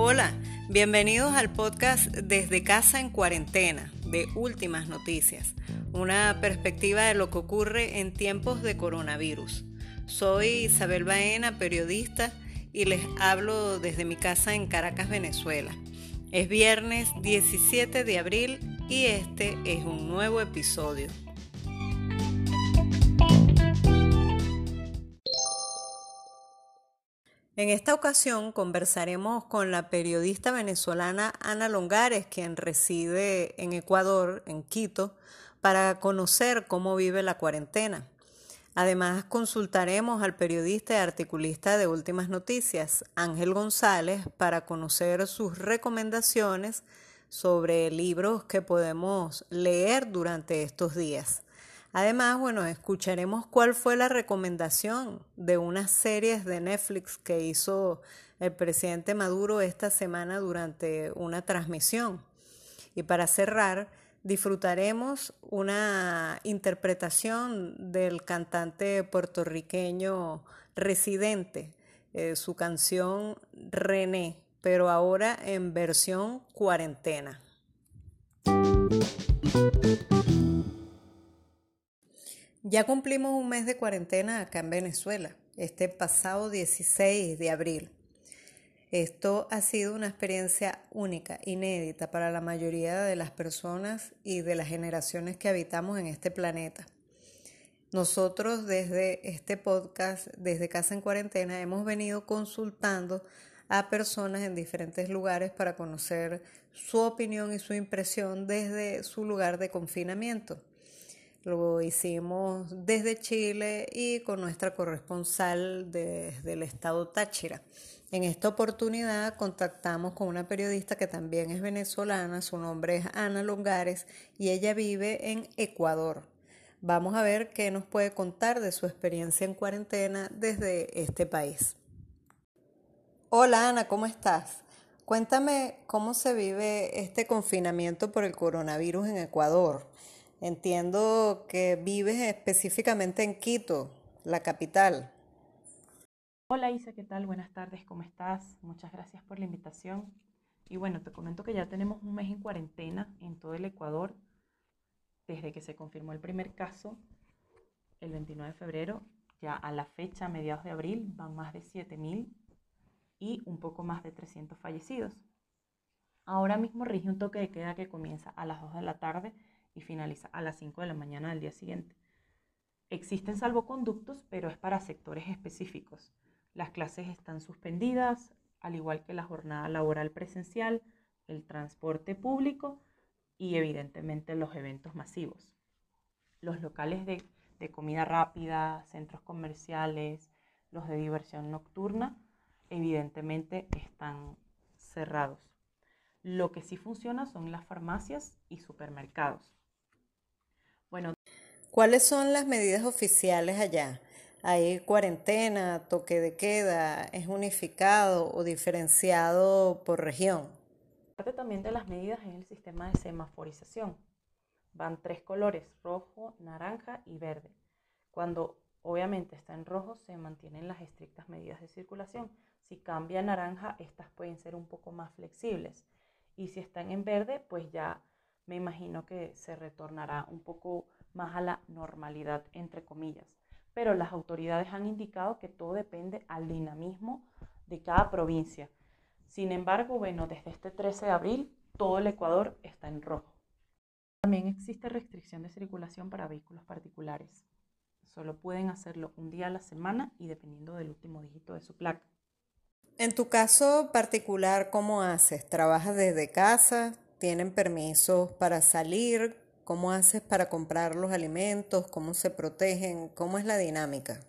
Hola, bienvenidos al podcast Desde Casa en Cuarentena de Últimas Noticias, una perspectiva de lo que ocurre en tiempos de coronavirus. Soy Isabel Baena, periodista, y les hablo desde mi casa en Caracas, Venezuela. Es viernes 17 de abril y este es un nuevo episodio. En esta ocasión conversaremos con la periodista venezolana Ana Longares, quien reside en Ecuador, en Quito, para conocer cómo vive la cuarentena. Además, consultaremos al periodista y articulista de Últimas Noticias, Ángel González, para conocer sus recomendaciones sobre libros que podemos leer durante estos días. Además, bueno, escucharemos cuál fue la recomendación de unas series de Netflix que hizo el presidente Maduro esta semana durante una transmisión. Y para cerrar, disfrutaremos una interpretación del cantante puertorriqueño residente, eh, su canción René, pero ahora en versión cuarentena. Ya cumplimos un mes de cuarentena acá en Venezuela, este pasado 16 de abril. Esto ha sido una experiencia única, inédita para la mayoría de las personas y de las generaciones que habitamos en este planeta. Nosotros desde este podcast, desde Casa en Cuarentena, hemos venido consultando a personas en diferentes lugares para conocer su opinión y su impresión desde su lugar de confinamiento. Lo hicimos desde Chile y con nuestra corresponsal desde el estado Táchira. En esta oportunidad contactamos con una periodista que también es venezolana, su nombre es Ana Longares y ella vive en Ecuador. Vamos a ver qué nos puede contar de su experiencia en cuarentena desde este país. Hola Ana, ¿cómo estás? Cuéntame cómo se vive este confinamiento por el coronavirus en Ecuador. Entiendo que vives específicamente en Quito, la capital. Hola Isa, ¿qué tal? Buenas tardes, ¿cómo estás? Muchas gracias por la invitación. Y bueno, te comento que ya tenemos un mes en cuarentena en todo el Ecuador, desde que se confirmó el primer caso, el 29 de febrero, ya a la fecha, mediados de abril, van más de 7.000 y un poco más de 300 fallecidos. Ahora mismo rige un toque de queda que comienza a las 2 de la tarde y finaliza a las 5 de la mañana del día siguiente. Existen salvoconductos, pero es para sectores específicos. Las clases están suspendidas, al igual que la jornada laboral presencial, el transporte público y evidentemente los eventos masivos. Los locales de, de comida rápida, centros comerciales, los de diversión nocturna, evidentemente están cerrados. Lo que sí funciona son las farmacias y supermercados. Bueno, ¿cuáles son las medidas oficiales allá? ¿Hay cuarentena, toque de queda? ¿Es unificado o diferenciado por región? Parte también de las medidas en el sistema de semaforización. Van tres colores, rojo, naranja y verde. Cuando obviamente está en rojo se mantienen las estrictas medidas de circulación. Si cambia a naranja, estas pueden ser un poco más flexibles. Y si están en verde, pues ya me imagino que se retornará un poco más a la normalidad, entre comillas. Pero las autoridades han indicado que todo depende al dinamismo de cada provincia. Sin embargo, bueno, desde este 13 de abril todo el Ecuador está en rojo. También existe restricción de circulación para vehículos particulares. Solo pueden hacerlo un día a la semana y dependiendo del último dígito de su placa. En tu caso particular, ¿cómo haces? ¿Trabajas desde casa? Tienen permisos para salir, cómo haces para comprar los alimentos, cómo se protegen, cómo es la dinámica.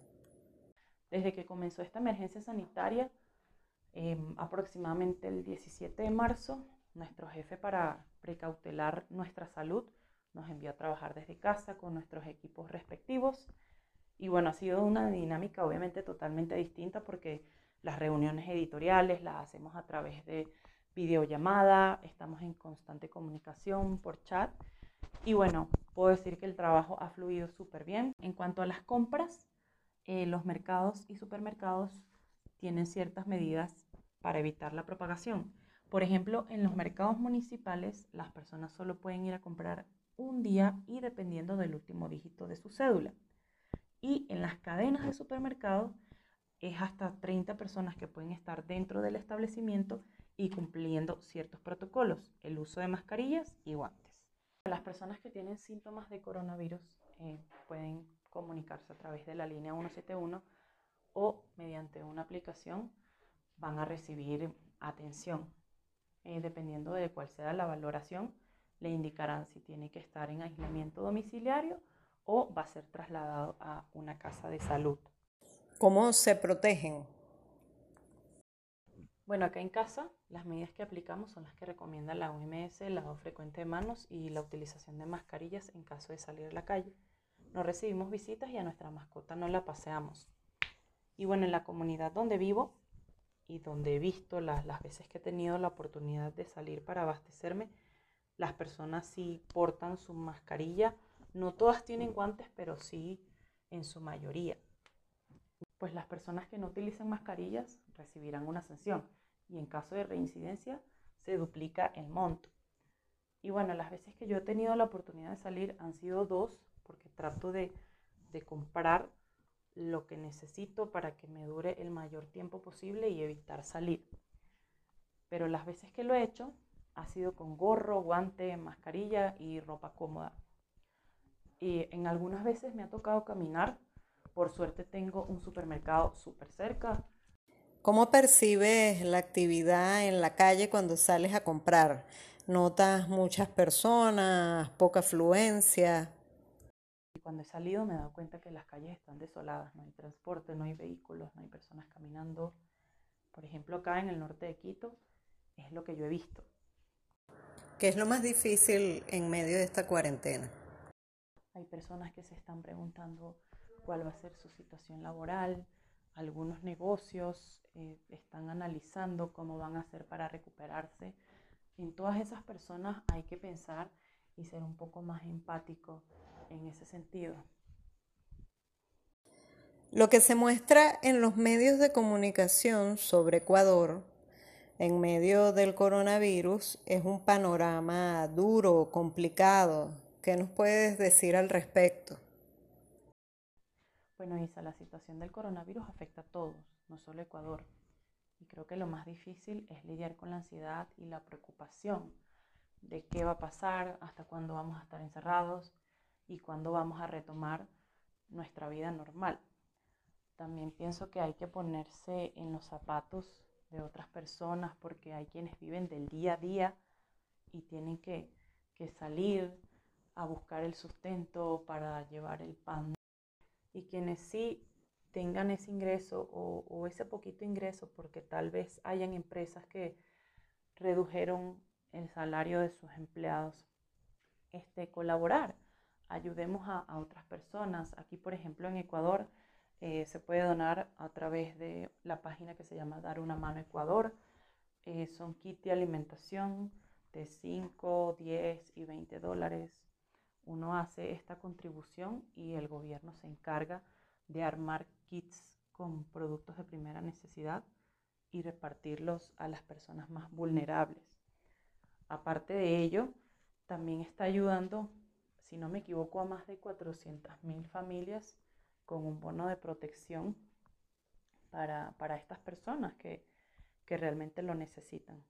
Desde que comenzó esta emergencia sanitaria, em, aproximadamente el 17 de marzo, nuestro jefe para precautelar nuestra salud nos envió a trabajar desde casa con nuestros equipos respectivos. Y bueno, ha sido una dinámica obviamente totalmente distinta porque las reuniones editoriales las hacemos a través de videollamada, estamos en constante comunicación por chat. Y bueno, puedo decir que el trabajo ha fluido súper bien. En cuanto a las compras, eh, los mercados y supermercados tienen ciertas medidas para evitar la propagación. Por ejemplo, en los mercados municipales las personas solo pueden ir a comprar un día y dependiendo del último dígito de su cédula. Y en las cadenas de supermercados es hasta 30 personas que pueden estar dentro del establecimiento y cumpliendo ciertos protocolos, el uso de mascarillas y guantes. Las personas que tienen síntomas de coronavirus eh, pueden comunicarse a través de la línea 171 o mediante una aplicación van a recibir atención. Eh, dependiendo de cuál sea la valoración, le indicarán si tiene que estar en aislamiento domiciliario o va a ser trasladado a una casa de salud. ¿Cómo se protegen? Bueno, acá en casa las medidas que aplicamos son las que recomienda la OMS, el lavado frecuente de manos y la utilización de mascarillas en caso de salir a la calle. No recibimos visitas y a nuestra mascota no la paseamos. Y bueno, en la comunidad donde vivo y donde he visto las, las veces que he tenido la oportunidad de salir para abastecerme, las personas sí portan su mascarilla. No todas tienen guantes, pero sí en su mayoría pues las personas que no utilicen mascarillas recibirán una sanción y en caso de reincidencia se duplica el monto. Y bueno, las veces que yo he tenido la oportunidad de salir han sido dos porque trato de, de comprar lo que necesito para que me dure el mayor tiempo posible y evitar salir. Pero las veces que lo he hecho ha sido con gorro, guante, mascarilla y ropa cómoda. Y en algunas veces me ha tocado caminar por suerte tengo un supermercado súper cerca. ¿Cómo percibes la actividad en la calle cuando sales a comprar? ¿Notas muchas personas, poca afluencia? Cuando he salido me he dado cuenta que las calles están desoladas, no hay transporte, no hay vehículos, no hay personas caminando. Por ejemplo, acá en el norte de Quito es lo que yo he visto. ¿Qué es lo más difícil en medio de esta cuarentena? Hay personas que se están preguntando cuál va a ser su situación laboral. Algunos negocios eh, están analizando cómo van a hacer para recuperarse. En todas esas personas hay que pensar y ser un poco más empático en ese sentido. Lo que se muestra en los medios de comunicación sobre Ecuador en medio del coronavirus es un panorama duro, complicado. ¿Qué nos puedes decir al respecto? Bueno, Isa, la situación del coronavirus afecta a todos, no solo a Ecuador. Y creo que lo más difícil es lidiar con la ansiedad y la preocupación de qué va a pasar, hasta cuándo vamos a estar encerrados y cuándo vamos a retomar nuestra vida normal. También pienso que hay que ponerse en los zapatos de otras personas porque hay quienes viven del día a día y tienen que, que salir a buscar el sustento para llevar el pan y quienes sí tengan ese ingreso o, ese poquito ingreso, porque tal vez hayan empresas que redujeron el salario de sus empleados, este, colaborar, ayudemos a, otras personas. Aquí, por ejemplo, en Ecuador, eh, se puede donar a través de la página que se llama Dar una mano Ecuador. Eh, son kits de alimentación de 5, 10 y 20 dólares uno hace esta contribución y el gobierno se encarga de armar kits con productos de primera necesidad y repartirlos a las personas más vulnerables. Aparte de ello, también está ayudando, si no me equivoco, a más de 400.000 familias con un bono de protección para, estas personas que realmente lo necesitan.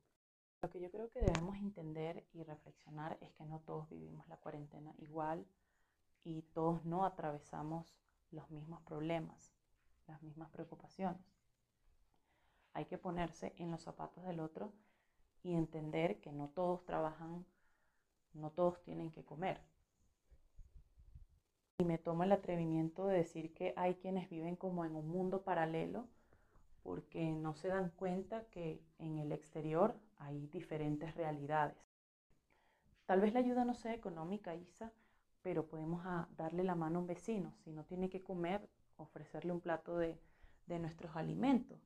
Lo que yo creo que debemos entender es que no todos vivimos la cuarentena igual y todos no atravesamos los mismos problemas, las mismas preocupaciones. Hay que ponerse en los zapatos del otro y entender que no todos trabajan, no todos tienen que comer. Y me tomo el atrevimiento de decir que hay quienes viven como en un mundo paralelo porque no se dan cuenta que en el exterior hay diferentes realidades. Tal vez la ayuda no sea económica, Isa, pero podemos ah, darle la mano a un vecino. Si no tiene que comer, ofrecerle un plato de, nuestros alimentos.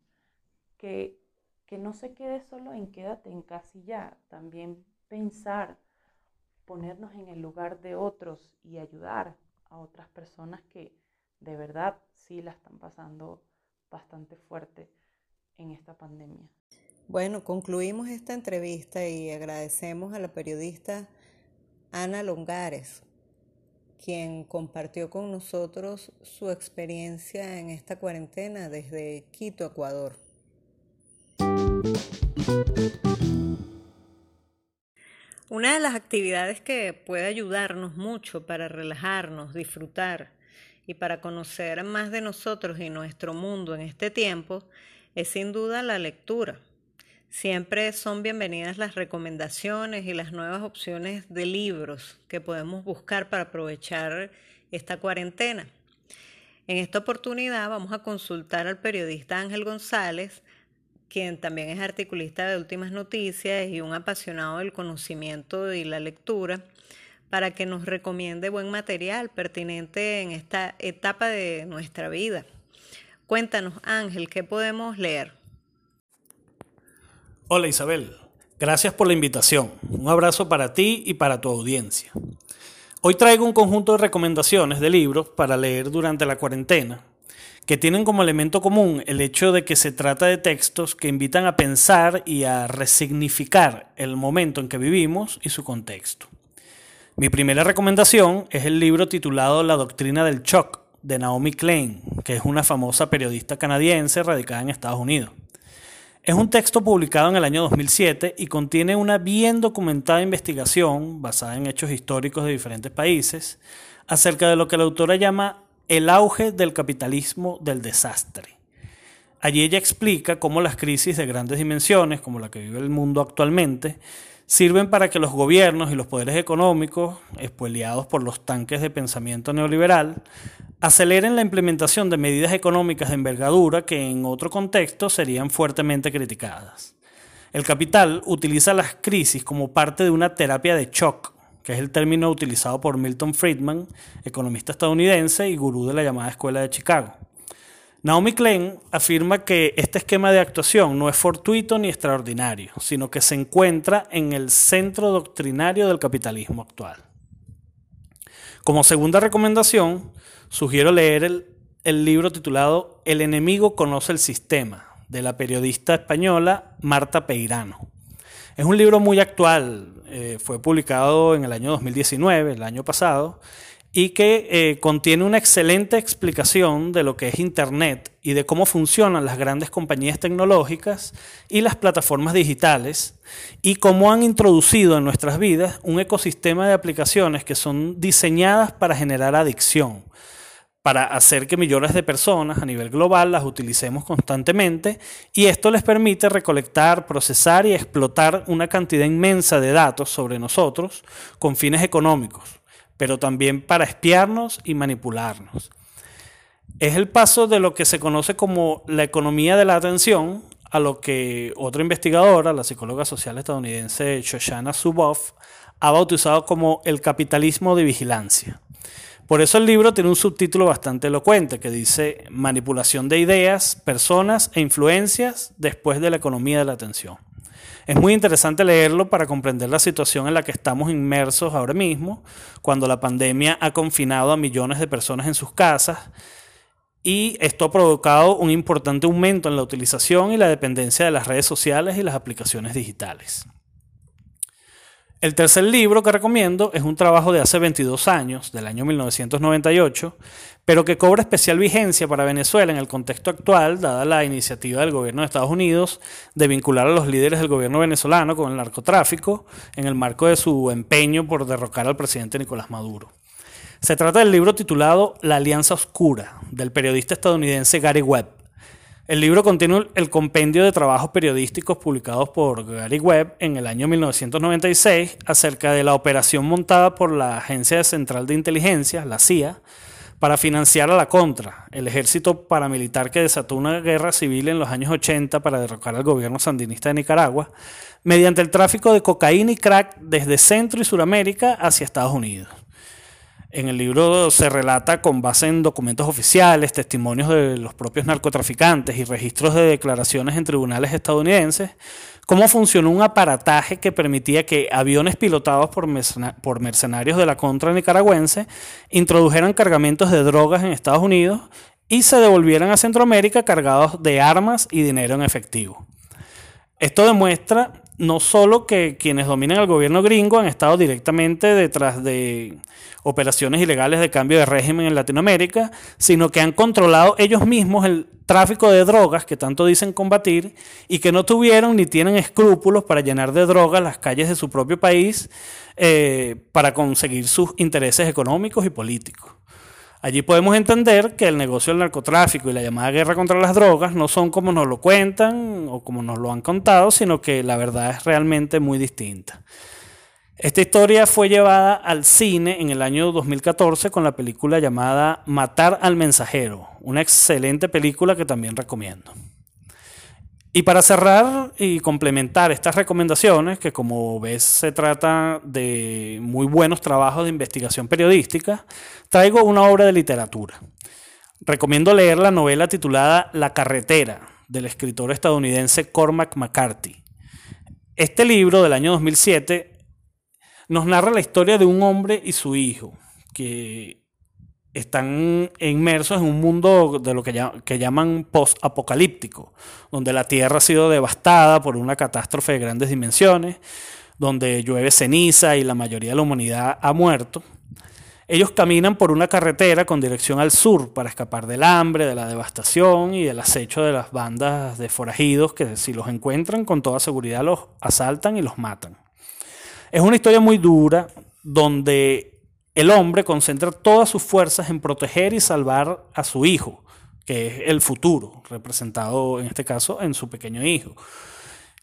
Que, que no se quede solo en quédate en casa ya. También pensar, ponernos en el lugar de otros y ayudar a otras personas que de verdad sí la están pasando bastante fuerte en esta pandemia. Bueno, concluimos esta entrevista y agradecemos a la periodista Ana Longares, quien compartió con nosotros su experiencia en esta cuarentena desde Quito, Ecuador. Una de las actividades que puede ayudarnos mucho para relajarnos, disfrutar y para conocer más de nosotros y nuestro mundo en este tiempo es sin duda la lectura. Siempre son bienvenidas las recomendaciones y las nuevas opciones de libros que podemos buscar para aprovechar esta cuarentena. En esta oportunidad vamos a consultar al periodista Ángel González, quien también es articulista de Últimas Noticias y un apasionado del conocimiento y la lectura, para que nos recomiende buen material pertinente en esta etapa de nuestra vida. Cuéntanos, Ángel, ¿qué podemos leer? Hola Isabel, gracias por la invitación. Un abrazo para ti y para tu audiencia. Hoy traigo un conjunto de recomendaciones de libros para leer durante la cuarentena, que tienen como elemento común el hecho de que se trata de textos que invitan a pensar y a resignificar el momento en que vivimos y su contexto. Mi primera recomendación es el libro titulado La Doctrina del Shock de Naomi Klein, que es una famosa periodista canadiense radicada en Estados Unidos. Es un texto publicado en el año 2007 y contiene una bien documentada investigación basada en hechos históricos de diferentes países acerca de lo que la autora llama el auge del capitalismo del desastre. Allí ella explica cómo las crisis de grandes dimensiones, como la que vive el mundo actualmente, sirven para que los gobiernos y los poderes económicos, espoliados por los tanques de pensamiento neoliberal, aceleren la implementación de medidas económicas de envergadura que en otro contexto serían fuertemente criticadas. El capital utiliza las crisis como parte de una terapia de shock, que es el término utilizado por Milton Friedman, economista estadounidense y gurú de la llamada Escuela de Chicago. Naomi Klein afirma que este esquema de actuación no es fortuito ni extraordinario, sino que se encuentra en el centro doctrinario del capitalismo actual. Como segunda recomendación, sugiero leer el, libro titulado El enemigo conoce el sistema, de la periodista española Marta Peirano. Es un libro muy actual, eh, fue publicado en el año 2019, el año pasado, y que eh, contiene una excelente explicación de lo que es Internet y de cómo funcionan las grandes compañías tecnológicas y las plataformas digitales y cómo han introducido en nuestras vidas un ecosistema de aplicaciones que son diseñadas para generar adicción para hacer que millones de personas a nivel global las utilicemos constantemente y esto les permite recolectar, procesar y explotar una cantidad inmensa de datos sobre nosotros con fines económicos, pero también para espiarnos y manipularnos. Es el paso de lo que se conoce como la economía de la atención a lo que otra investigadora, la psicóloga social estadounidense Shoshana Zuboff, ha bautizado como el capitalismo de vigilancia. Por eso el libro tiene un subtítulo bastante elocuente que dice Manipulación de ideas, personas e influencias después de la economía de la atención. Es muy interesante leerlo para comprender la situación en la que estamos inmersos ahora mismo, cuando la pandemia ha confinado a millones de personas en sus casas y esto ha provocado un importante aumento en la utilización y la dependencia de las redes sociales y las aplicaciones digitales. El tercer libro que recomiendo es un trabajo de hace 22 años, del año 1998, pero que cobra especial vigencia para Venezuela en el contexto actual, dada la iniciativa del gobierno de Estados Unidos de vincular a los líderes del gobierno venezolano con el narcotráfico en el marco de su empeño por derrocar al presidente Nicolás Maduro. Se trata del libro titulado La Alianza Oscura, del periodista estadounidense Gary Webb el libro contiene el compendio de trabajos periodísticos publicados por Gary Webb en el año 1996 acerca de la operación montada por la Agencia Central de Inteligencia, la CIA, para financiar a la Contra, el ejército paramilitar que desató una guerra civil en los años 80 para derrocar al gobierno sandinista de Nicaragua, mediante el tráfico de cocaína y crack desde Centro y Suramérica hacia Estados Unidos. En el libro se relata con base en documentos oficiales, testimonios de los propios narcotraficantes y registros de declaraciones en tribunales estadounidenses, cómo funcionó un aparataje que permitía que aviones pilotados por, mercenarios de la contra nicaragüense introdujeran cargamentos de drogas en Estados Unidos y se devolvieran a Centroamérica cargados de armas y dinero en efectivo. Esto demuestra no solo que quienes dominan el gobierno gringo han estado directamente detrás de operaciones ilegales de cambio de régimen en Latinoamérica, sino que han controlado ellos mismos el tráfico de drogas que tanto dicen combatir y que no tuvieron ni tienen escrúpulos para llenar de drogas las calles de su propio país eh, para conseguir sus intereses económicos y políticos. Allí podemos entender que el negocio del narcotráfico y la llamada guerra contra las drogas no son como nos lo cuentan o como nos lo han contado, sino que la verdad es realmente muy distinta. Esta historia fue llevada al cine en el año 2014 con la película llamada Matar al Mensajero, una excelente película que también recomiendo. Y para cerrar y complementar estas recomendaciones, que como ves se trata de muy buenos trabajos de investigación periodística, traigo una obra de literatura. Recomiendo leer la novela titulada La carretera del escritor estadounidense Cormac McCarthy. Este libro del año 2007 nos narra la historia de un hombre y su hijo que están inmersos en un mundo de lo que, llaman post-apocalíptico, donde la Tierra ha sido devastada por una catástrofe de grandes dimensiones, donde llueve ceniza y la mayoría de la humanidad ha muerto. Ellos caminan por una carretera con dirección al sur para escapar del hambre, de la devastación y del acecho de las bandas de forajidos que si los encuentran con toda seguridad los asaltan y los matan. Es una historia muy dura donde el hombre concentra todas sus fuerzas en proteger y salvar a su hijo, que es el futuro, representado en este caso en su pequeño hijo.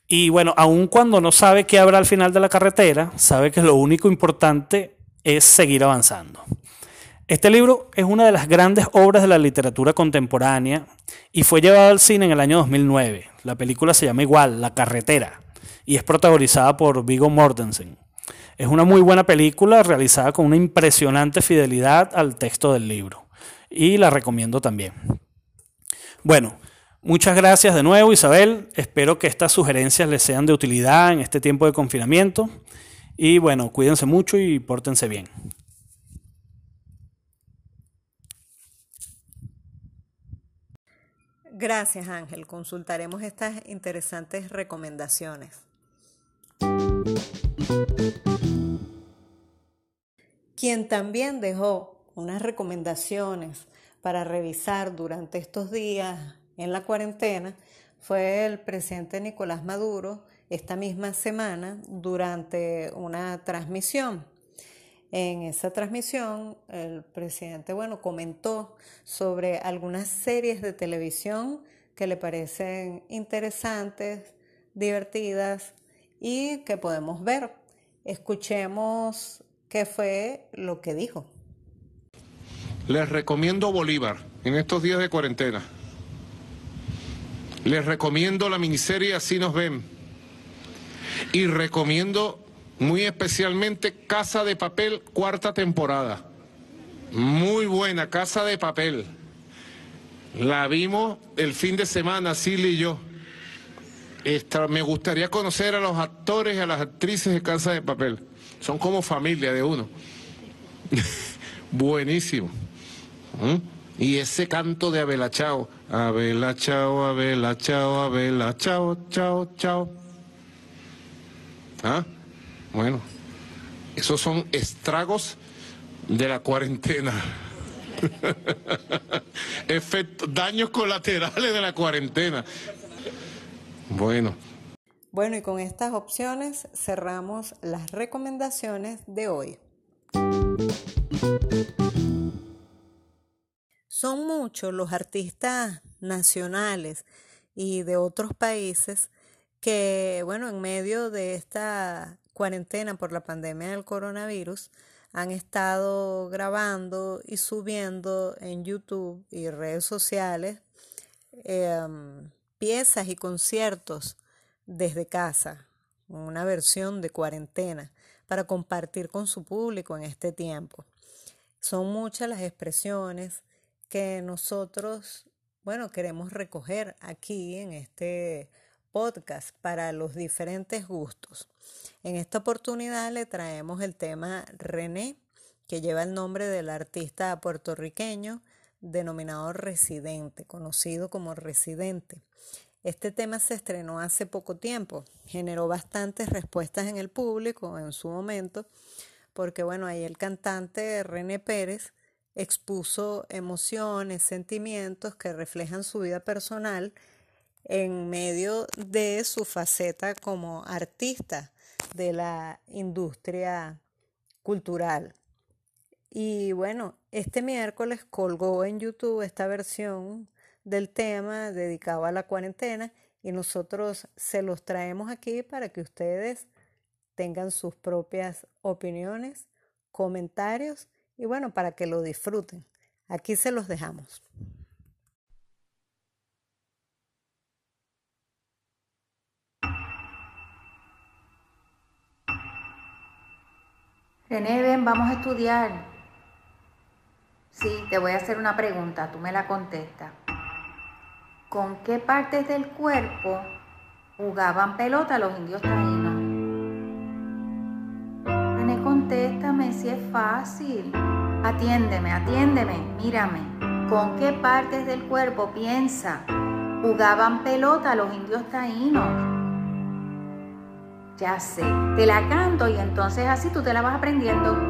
Y bueno, aun cuando no sabe qué habrá al final de la carretera, sabe que lo único importante es seguir avanzando. Este libro es una de las grandes obras de la literatura contemporánea y fue llevado al cine en el año 2009. La película se llama igual, La carretera, y es protagonizada por Vigo Mortensen. Es una muy buena película realizada con una impresionante fidelidad al texto del libro y la recomiendo también. Bueno, muchas gracias de nuevo Isabel, espero que estas sugerencias les sean de utilidad en este tiempo de confinamiento y bueno, cuídense mucho y pórtense bien. Gracias Ángel, consultaremos estas interesantes recomendaciones. Quien también dejó unas recomendaciones para revisar durante estos días en la cuarentena fue el presidente Nicolás Maduro esta misma semana durante una transmisión. En esa transmisión, el presidente, bueno, comentó sobre algunas series de televisión que le parecen interesantes, divertidas y que podemos ver. Escuchemos qué fue lo que dijo. Les recomiendo Bolívar en estos días de cuarentena. Les recomiendo la miniserie Así nos ven. Y recomiendo muy especialmente Casa de Papel, cuarta temporada. Muy buena, Casa de Papel. La vimos el fin de semana, Silly y yo me gustaría conocer a los actores y a las actrices de Casa de Papel. Son como familia de uno. Buenísimo. ¿Mm? Y ese canto de Abela Chao. Abela Chao, Abela Chao, Abela Chao, Chao, Chao. ¿Ah? Bueno, esos son estragos de la cuarentena. Daños colaterales de la cuarentena. Bueno. Bueno, y con estas opciones cerramos las recomendaciones de hoy. Son muchos los artistas nacionales y de otros países que, bueno, en medio de esta cuarentena por la pandemia del coronavirus, han estado grabando y subiendo en YouTube y redes sociales em, piezas y conciertos desde casa, una versión de cuarentena, para compartir con su público en este tiempo. Son muchas las expresiones que nosotros, bueno, queremos recoger aquí en este podcast para los diferentes gustos. En esta oportunidad le traemos el tema René, que lleva el nombre del artista puertorriqueño denominado Residente, conocido como Residente. Este tema se estrenó hace poco tiempo, generó bastantes respuestas en el público en su momento, porque bueno, ahí el cantante René Pérez expuso emociones, sentimientos que reflejan su vida personal en medio de su faceta como artista de la industria cultural. Y bueno, este miércoles colgó en YouTube esta versión del tema dedicado a la cuarentena y nosotros se los traemos aquí para que ustedes tengan sus propias opiniones, comentarios y bueno, para que lo disfruten. Aquí se los dejamos. René, ven, vamos a estudiar. Sí, te voy a hacer una pregunta, tú me la contestas. ¿Con qué partes del cuerpo jugaban pelota los indios taínos? René, contéstame si es fácil. Atiéndeme, atiéndeme, mírame. ¿Con qué partes del cuerpo piensa? Jugaban pelota los indios taínos. Ya sé, te la canto y entonces así tú te la vas aprendiendo.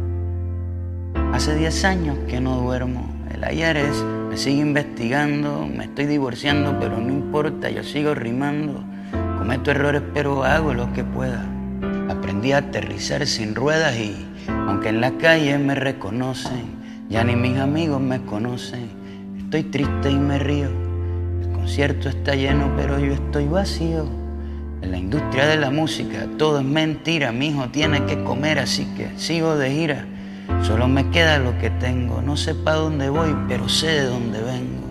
Hace 10 años que no duermo. El ayer es, me sigue investigando. Me estoy divorciando, pero no importa, yo sigo rimando. Cometo errores, pero hago lo que pueda. Aprendí a aterrizar sin ruedas y, aunque en la calle me reconocen, ya ni mis amigos me conocen. Estoy triste y me río concierto está lleno, pero yo estoy vacío. En la industria de la música todo es mentira, mi hijo tiene que comer, así que sigo de gira. Solo me queda lo que tengo, no sé para dónde voy, pero sé de dónde vengo.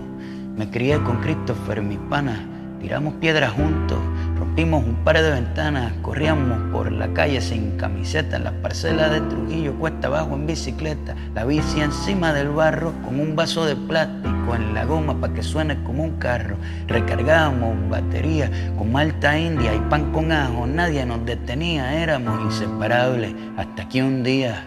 Me crié con Christopher, mis panas, tiramos piedras juntos, rompimos un par de ventanas, corríamos por la calle sin camiseta, en las parcelas de Trujillo, cuesta abajo en bicicleta, la bici encima del barro con un vaso de plástico en la goma para que suene como un carro. Recargábamos batería con malta india y pan con ajo. Nadie nos detenía, éramos inseparables. Hasta que un día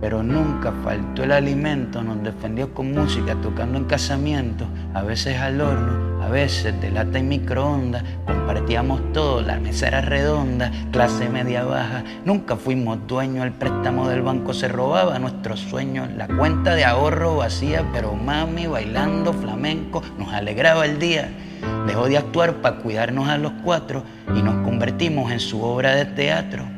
pero nunca faltó el alimento, nos defendió con música, tocando en casamiento, a veces al horno, a veces de lata y microondas, compartíamos todo, la mesa era redonda, clase media baja, nunca fuimos dueños, el préstamo del banco se robaba nuestros sueños, la cuenta de ahorro vacía, pero mami bailando flamenco nos alegraba el día. Dejó de actuar para cuidarnos a los cuatro y nos convertimos en su obra de teatro.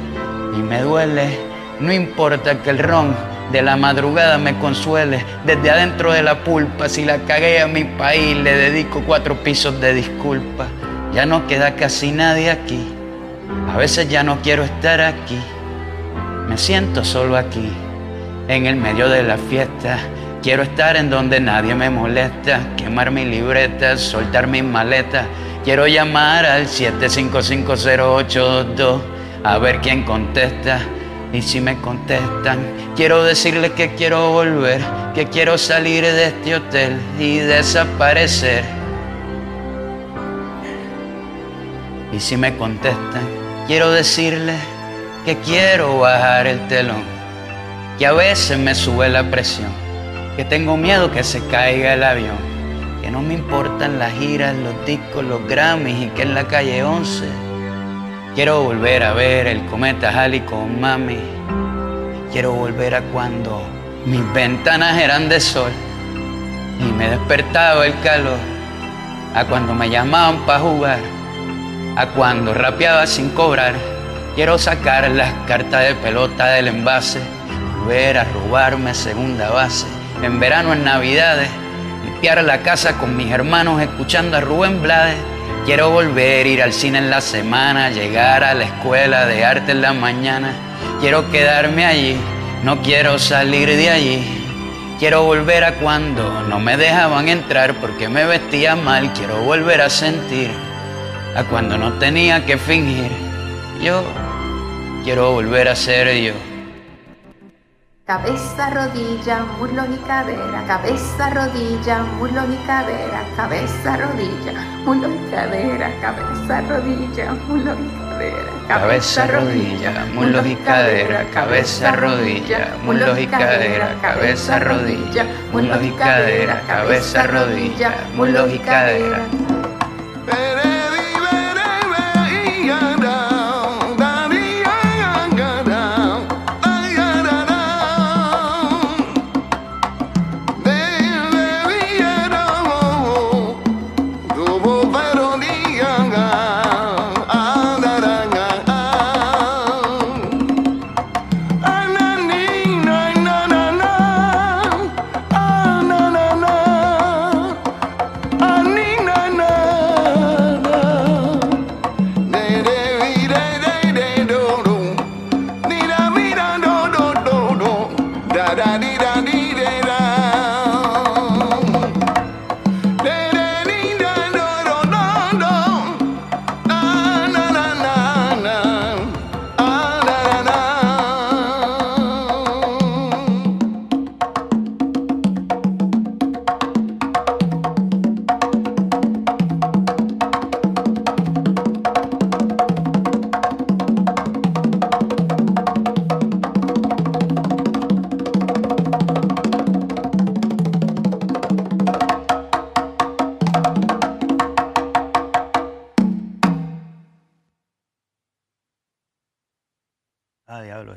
y me duele No importa que el ron de la madrugada me consuele. Desde adentro de la pulpa, si la cagué a mi país, le dedico cuatro pisos de disculpa. Ya no queda casi nadie aquí. A veces ya no quiero estar aquí. Me siento solo aquí, en el medio de la fiesta. Quiero estar en donde nadie me molesta, quemar mi libreta, soltar mis maletas. Quiero llamar al 7550822 a ver quién contesta. Y si me contestan, quiero decirles que quiero volver, que quiero salir de este hotel y desaparecer. Y si me contestan, quiero decirles que quiero bajar el telón, que a veces me sube la presión, que tengo miedo que se caiga el avión, que no me importan las giras, los discos, los Grammys y que en la calle 11 quiero volver a ver el cometa Halley con mami, quiero volver a cuando mis ventanas eran de sol y me despertaba el calor, a cuando me llamaban para jugar, a cuando rapeaba sin cobrar Quiero sacar las cartas de pelota del envase, volver a robarme segunda base. En verano, en navidades, limpiar la casa con mis hermanos escuchando a Rubén Blades. Quiero volver, ir al cine en la semana, llegar a la escuela de arte en la mañana. Quiero quedarme allí, no quiero salir de allí. Quiero volver a cuando no me dejaban entrar porque me vestía mal. Quiero volver a sentir a cuando no tenía que fingir. Yo quiero volver a ser yo. Cabeza, rodilla, muslos y cadera, cabeza, rodilla, muslos y cadera, cabeza, rodilla, muslos y cadera, cabeza, rodilla, muslos y cadera, Cabeza, rodilla, muslos y cadera, cabeza, rodilla, muslos y cadera, cabeza, rodilla, muslos y cadera, cabeza, rodilla, muslos y cadera.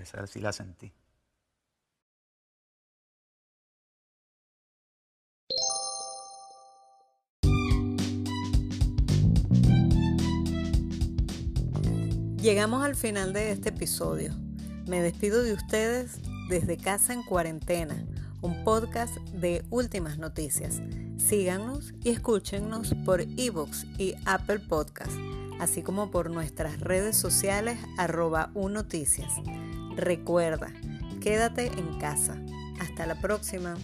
Esa la sentí. Llegamos al final de este episodio. Me despido de ustedes desde Casa en Cuarentena, un podcast de últimas noticias. Síganos y escúchenos por ebooks y Apple Podcast, así como por nuestras redes sociales arroba unoticias. Recuerda, quédate en casa. Hasta la próxima.